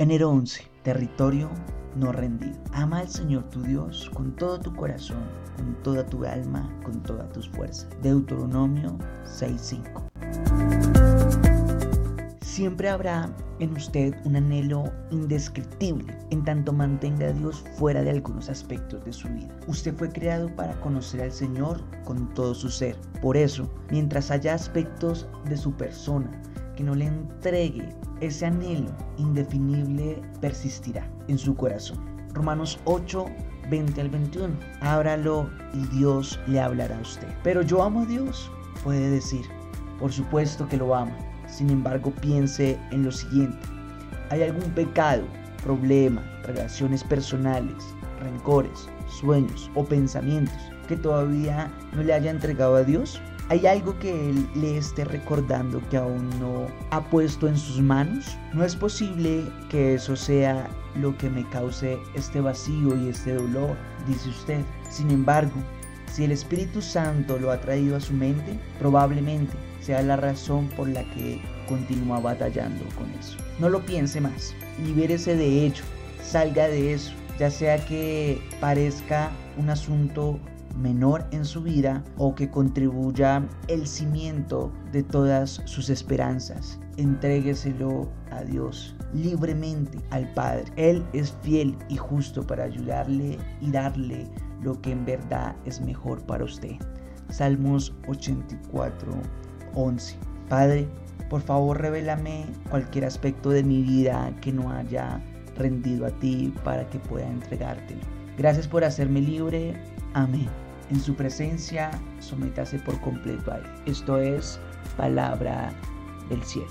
Enero 11. Territorio no rendido. Ama al Señor tu Dios con todo tu corazón, con toda tu alma, con todas tus fuerzas. Deuteronomio 6.5. Siempre habrá en usted un anhelo indescriptible en tanto mantenga a Dios fuera de algunos aspectos de su vida. Usted fue creado para conocer al Señor con todo su ser. Por eso, mientras haya aspectos de su persona que no le entregue ese anhelo indefinible persistirá en su corazón. Romanos 8, 20 al 21. Ábralo y Dios le hablará a usted. Pero yo amo a Dios, puede decir. Por supuesto que lo ama. Sin embargo, piense en lo siguiente. ¿Hay algún pecado, problema, relaciones personales, rencores, sueños o pensamientos que todavía no le haya entregado a Dios? ¿Hay algo que Él le esté recordando que aún no ha puesto en sus manos? No es posible que eso sea lo que me cause este vacío y este dolor, dice usted. Sin embargo, si el Espíritu Santo lo ha traído a su mente, probablemente sea la razón por la que continúa batallando con eso. No lo piense más, libérese de ello, salga de eso, ya sea que parezca un asunto menor en su vida o que contribuya el cimiento de todas sus esperanzas. Entrégueselo a Dios libremente al Padre. Él es fiel y justo para ayudarle y darle lo que en verdad es mejor para usted. Salmos 84, 11. Padre, por favor revélame cualquier aspecto de mi vida que no haya rendido a ti para que pueda entregártelo. Gracias por hacerme libre. Amén. En su presencia, sométase por completo a Él. Esto es palabra del cielo.